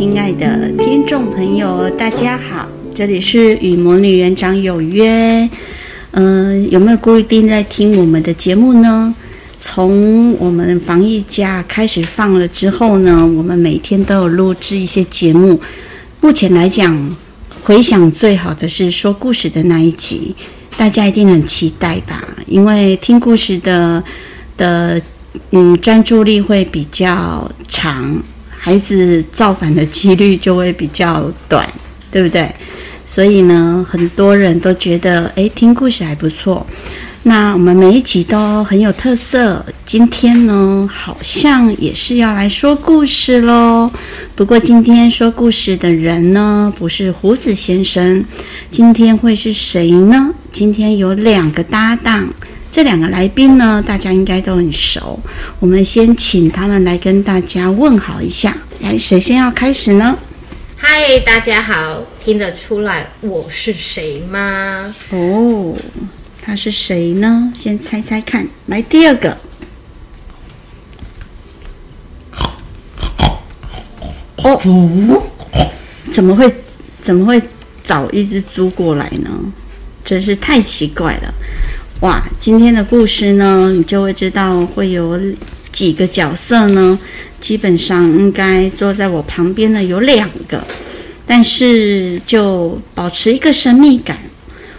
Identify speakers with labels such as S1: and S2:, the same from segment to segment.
S1: 亲爱的听众朋友，大家好，这里是与魔女园长有约。嗯、有没有固定在听我们的节目呢？从我们防疫假开始放了之后呢，我们每天都有录制一些节目。目前来讲，回响最好的是说故事的那一集，大家一定很期待吧？因为听故事的的嗯专注力会比较长。孩子造反的几率就会比较短，对不对？所以呢，很多人都觉得，诶，听故事还不错。那我们每一集都很有特色。今天呢，好像也是要来说故事喽。不过今天说故事的人呢，不是胡子先生。今天会是谁呢？今天有两个搭档。这两个来宾呢，大家应该都很熟。我们先请他们来跟大家问好一下。来，谁先要开始呢？
S2: 嗨，大家好，听得出来我是谁吗？
S1: 哦，他是谁呢？先猜猜看。来，第二个。哦，怎么会怎么会找一只猪过来呢？真是太奇怪了。哇，今天的故事呢，你就会知道会有几个角色呢。基本上应该坐在我旁边的有两个，但是就保持一个神秘感。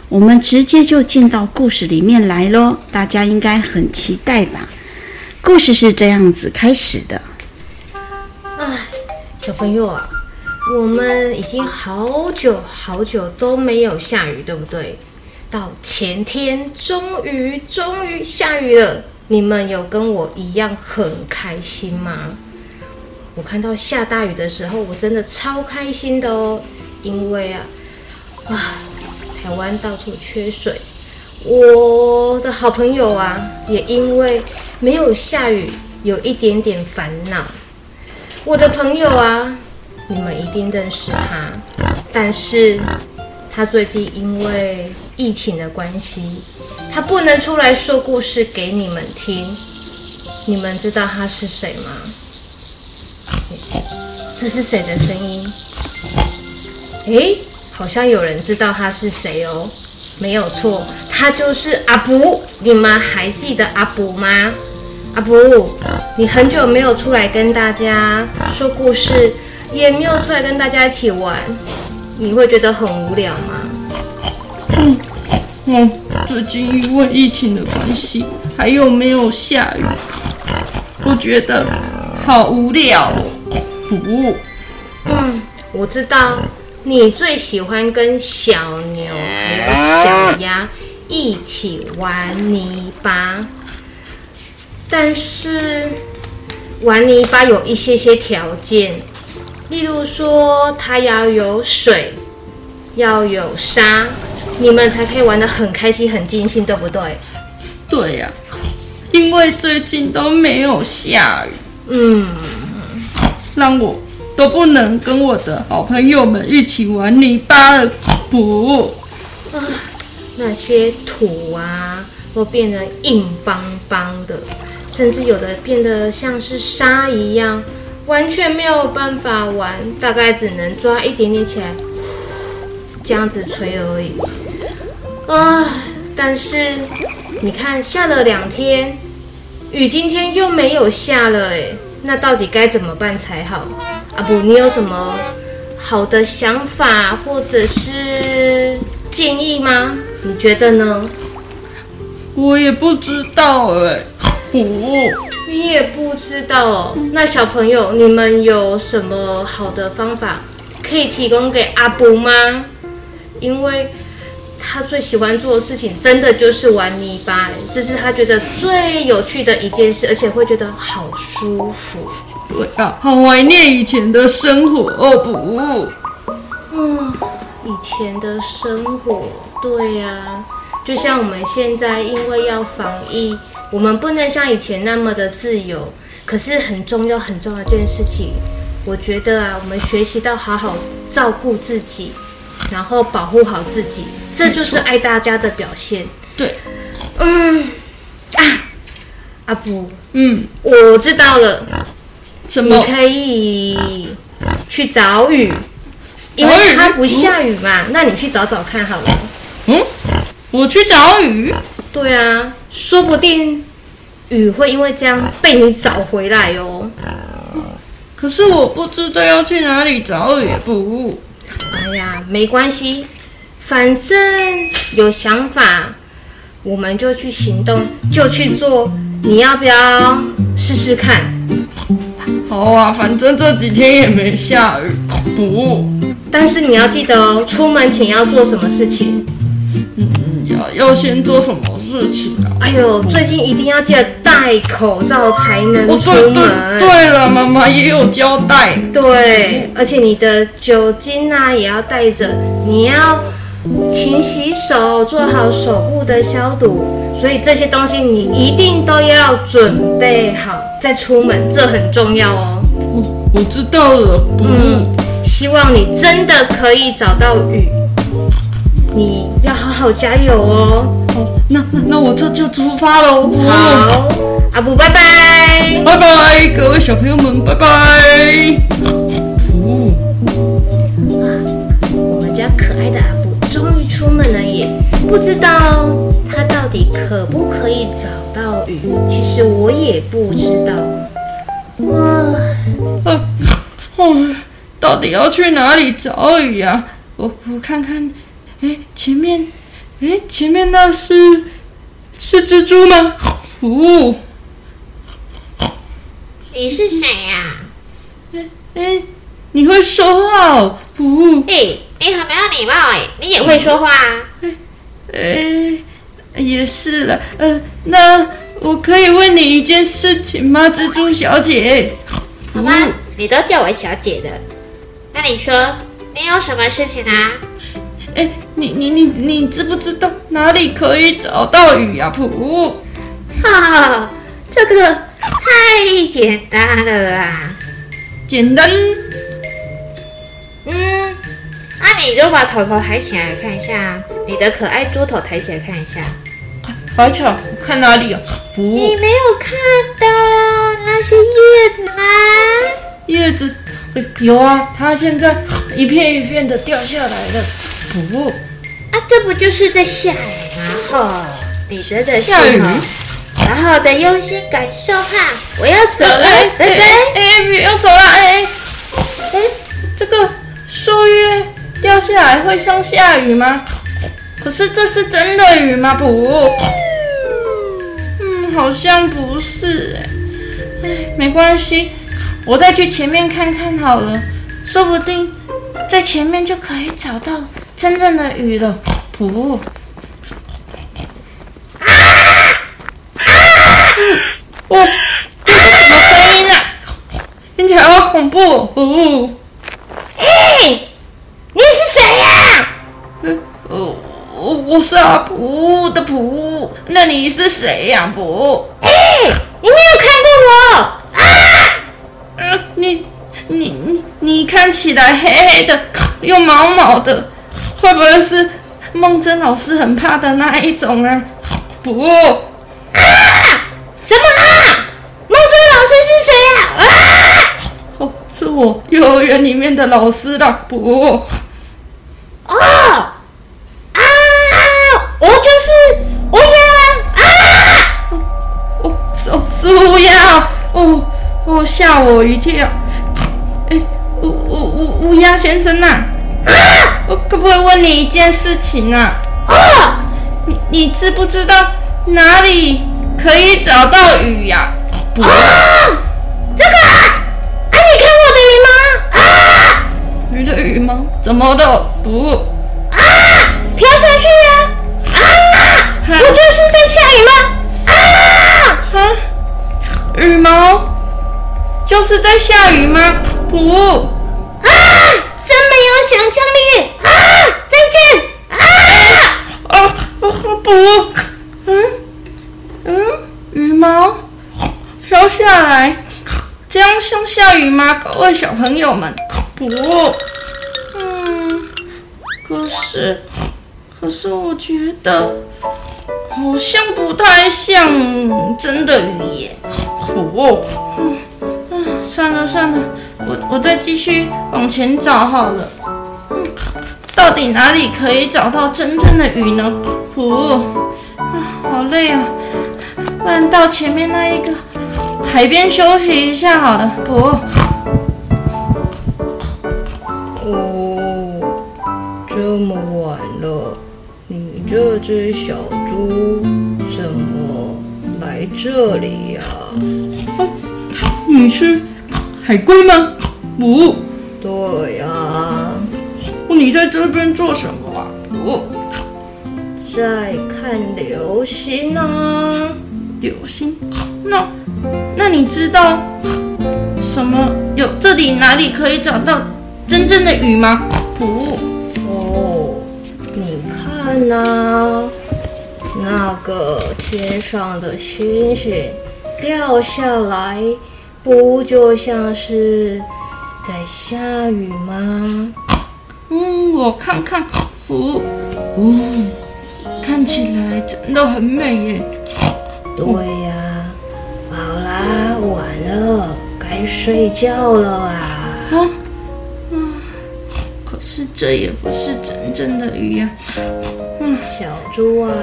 S1: 我们直接就进到故事里面来喽，大家应该很期待吧？故事是这样子开始的。
S2: 哎，小朋友啊，我们已经好久好久都没有下雨，对不对？到前天，终于终于下雨了。你们有跟我一样很开心吗？我看到下大雨的时候，我真的超开心的哦。因为啊，哇，台湾到处缺水。我的好朋友啊，也因为没有下雨，有一点点烦恼。我的朋友啊，你们一定认识他，但是他最近因为疫情的关系，他不能出来说故事给你们听。你们知道他是谁吗？这是谁的声音？诶，好像有人知道他是谁哦。没有错，他就是阿布。你们还记得阿布吗？阿布，你很久没有出来跟大家说故事，也没有出来跟大家一起玩，你会觉得很无聊
S3: 吗？最近因为疫情的关系，还有没有下雨？我觉得好无聊哦。不，
S2: 嗯，我知道你最喜欢跟小牛还有小鸭一起玩泥巴，但是玩泥巴有一些些条件，例如说它要有水，要有沙。你们才可以玩得很开心、很尽兴，对不对？
S3: 对呀、啊，因为最近都没有下雨，
S2: 嗯，
S3: 让我都不能跟我的好朋友们一起玩泥巴了。不，
S2: 啊，那些土啊都变得硬邦邦的，甚至有的变得像是沙一样，完全没有办法玩，大概只能抓一点点起来，这样子吹而已。啊！但是你看，下了两天雨，今天又没有下了，哎，那到底该怎么办才好？阿布，你有什么好的想法或者是建议吗？你觉得呢？
S3: 我也不知道，哎，不，
S2: 你也不知道。那小朋友，你们有什么好的方法可以提供给阿布吗？因为。他最喜欢做的事情，真的就是玩泥巴，这是他觉得最有趣的一件事，而且会觉得好舒服。
S3: 对啊，好怀念以前的生活哦不？
S2: 嗯，以前的生活，对呀、啊，就像我们现在因为要防疫，我们不能像以前那么的自由。可是很重要很重要这件事情，我觉得啊，我们学习到好好照顾自己。然后保护好自己，这就是爱大家的表现。
S3: 对，
S2: 嗯，啊，阿布，
S3: 嗯，
S2: 我知道了。
S3: 什么？
S2: 你可以去找雨，因为它不下雨嘛。那你去找找看好了。
S3: 嗯，我去找雨。
S2: 对啊，说不定雨会因为这样被你找回来哦。
S3: 可是我不知道要去哪里找雨不？
S2: 哎呀，没关系，反正有想法，我们就去行动，就去做。你要不要试试看？
S3: 好啊，反正这几天也没下雨。不，
S2: 但是你要记得哦，出门前要做什么事情？
S3: 嗯，要要先做什么事情啊？
S2: 哎呦，最近一定要记得戴口罩才能出门。
S3: 哦，对对对了，妈妈也有交代。
S2: 对，而且你的酒精啊也要带着，你要勤洗手，做好手部的消毒。所以这些东西你一定都要准备好再出门，这很重要哦。
S3: 我我知道了，不，
S2: 嗯，希望你真的可以找到雨，你要好好加油哦。
S3: 好，那那那我这就出发喽。
S2: 好，阿布拜拜，
S3: 拜拜，各位小朋友们拜拜。
S2: 不，我们家可爱的阿布终于出门了耶，不知道。他到底可不可以找到雨？其实我也不知道。哇，
S3: 啊，哦，到底要去哪里找雨呀？我我看看，哎，前面，哎，前面那是是蜘蛛吗？哦，
S4: 你是谁呀？
S3: 哎哎，你会说话哦？哦，
S4: 嘿，你很没有礼貌哎，你也会说话啊？
S3: 哎哎。也是了，呃，那我可以问你一件事情吗，蜘蛛小姐？
S4: 好吗？你都叫我小姐的，那你说，你有什么事情啊？
S3: 哎，你你你你知不知道哪里可以找到雨呀？噗！
S4: 哈，这个太简单了啊！
S3: 简单？
S4: 嗯。那你就把头头抬起来看一下，你的可爱猪头抬起来看一下。
S3: 好巧，看哪里啊？
S4: 你没有看到那些叶子吗？
S3: 叶子有啊，它现在一片一片的掉下来了。不，
S4: 啊，这不就是在下雨吗？哦，你真的是
S3: 下雨。
S4: 好好的用心感受哈，我要走了，拜拜。
S3: 哎，不要走了，哎哎，这个树叶。掉下来会像下雨吗？可是这是真的雨吗？不，嗯，好像不是哎。哎，没关系，我再去前面看看好了，说不定在前面就可以找到真正的雨了。不，啊啊！哦，这是什么声音啊？听起来好恐怖哦。哦，
S4: 哎。你是谁呀？
S3: 嗯，我我我是阿普的普，那你是谁呀？普？
S4: 哎，你没有看过我啊？
S3: 嗯，你你你你看起来黑黑的，又毛毛的，会不会是梦真老师很怕的那一种啊？不
S4: 啊？什么啊？梦真老师是谁呀？啊？
S3: 哦，是我幼儿园里面的老师的，不。
S4: 哦啊！我就是乌鸦啊！
S3: 哦，是是乌鸦哦哦，吓我一跳！哎，乌乌乌乌鸦先生呐，啊，我可不可以问你一件事情啊？
S4: 啊，
S3: 你你知不知道哪里可以找到雨呀？
S4: 啊，这个啊，你看我的雨吗？啊！
S3: 你的羽毛怎么了？不
S4: 啊，飘下去呀！啊，啊我就是在下雨吗？啊
S3: 啊，羽毛就是在下雨吗？不
S4: 啊，真没有想象力啊！再见啊！
S3: 啊不，嗯嗯，羽毛飘下来，这样像下雨吗？各位小朋友们。不，嗯，可是，可是我觉得好像不太像真的雨耶。哦，嗯，算了算了，我我再继续往前找好了。到底哪里可以找到真正的雨呢？噗，啊，好累啊！不然到前面那一个海边休息一下好了。噗。
S2: 哦，这么晚了，你这只小猪怎么来这里呀？
S3: 啊，你是海龟吗？不，
S2: 对呀。
S3: 你在这边做什么啊？不，
S2: 在看流星啊。
S3: 流星？那那你知道什么？有这里哪里可以找到真正的雨吗？不。
S2: 哦，你看呐，那个天上的星星掉下来，不就像是在下雨吗？
S3: 嗯，我看看，哦，哦，看起来真的很美耶。
S2: 对呀，好啦，晚了，该睡觉了啊。
S3: 啊，啊，可是这也不是真正的鱼呀。
S2: 嗯，小猪啊，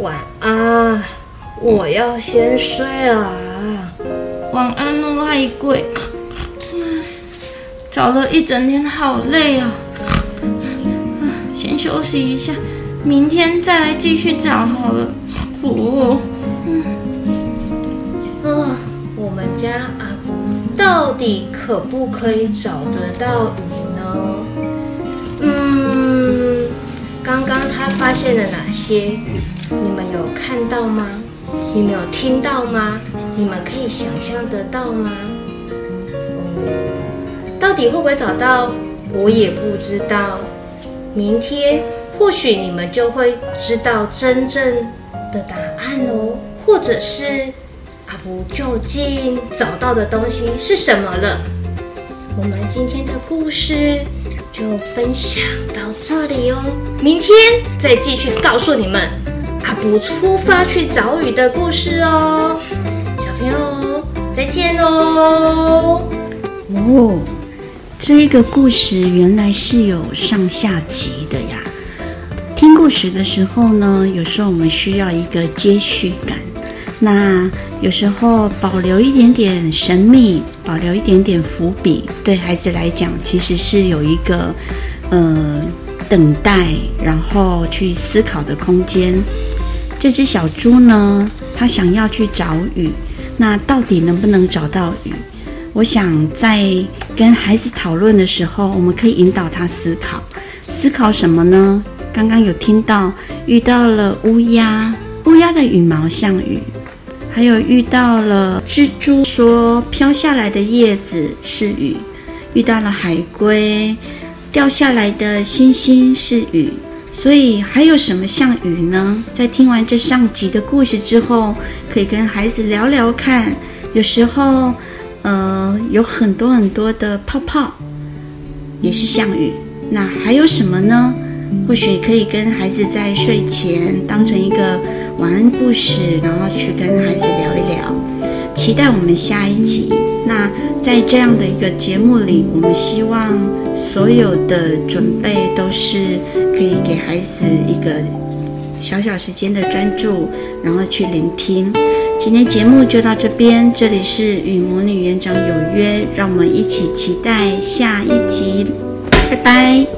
S2: 晚安，我要先睡了。
S3: 晚安哦，海龟。找了一整天，好累啊！先休息一下，明天再来继续找好了。哦，嗯，
S2: 啊，我们家阿布到底可不可以找得到鱼呢？嗯，刚刚他发现了哪些？你们有看到吗？你们有听到吗？你们可以想象得到吗？到底会不会找到，我也不知道。明天或许你们就会知道真正的答案哦，或者是阿布究竟找到的东西是什么了。我们今天的故事就分享到这里哦，明天再继续告诉你们阿布出发去找雨的故事哦。小朋友，再见喽！
S1: 哦。这个故事原来是有上下集的呀。听故事的时候呢，有时候我们需要一个接续感。那有时候保留一点点神秘，保留一点点伏笔，对孩子来讲，其实是有一个呃等待，然后去思考的空间。这只小猪呢，它想要去找雨，那到底能不能找到雨？我想在跟孩子讨论的时候，我们可以引导他思考，思考什么呢？刚刚有听到遇到了乌鸦，乌鸦的羽毛像雨，还有遇到了蜘蛛，说飘下来的叶子是雨，遇到了海龟，掉下来的星星是雨，所以还有什么像雨呢？在听完这上集的故事之后，可以跟孩子聊聊看，有时候。呃，有很多很多的泡泡，也是项羽。那还有什么呢？或许可以跟孩子在睡前当成一个晚安故事，然后去跟孩子聊一聊。期待我们下一集。那在这样的一个节目里，我们希望所有的准备都是可以给孩子一个小小时间的专注，然后去聆听。今天节目就到这边，这里是与魔女园长有约，让我们一起期待下一集，拜拜。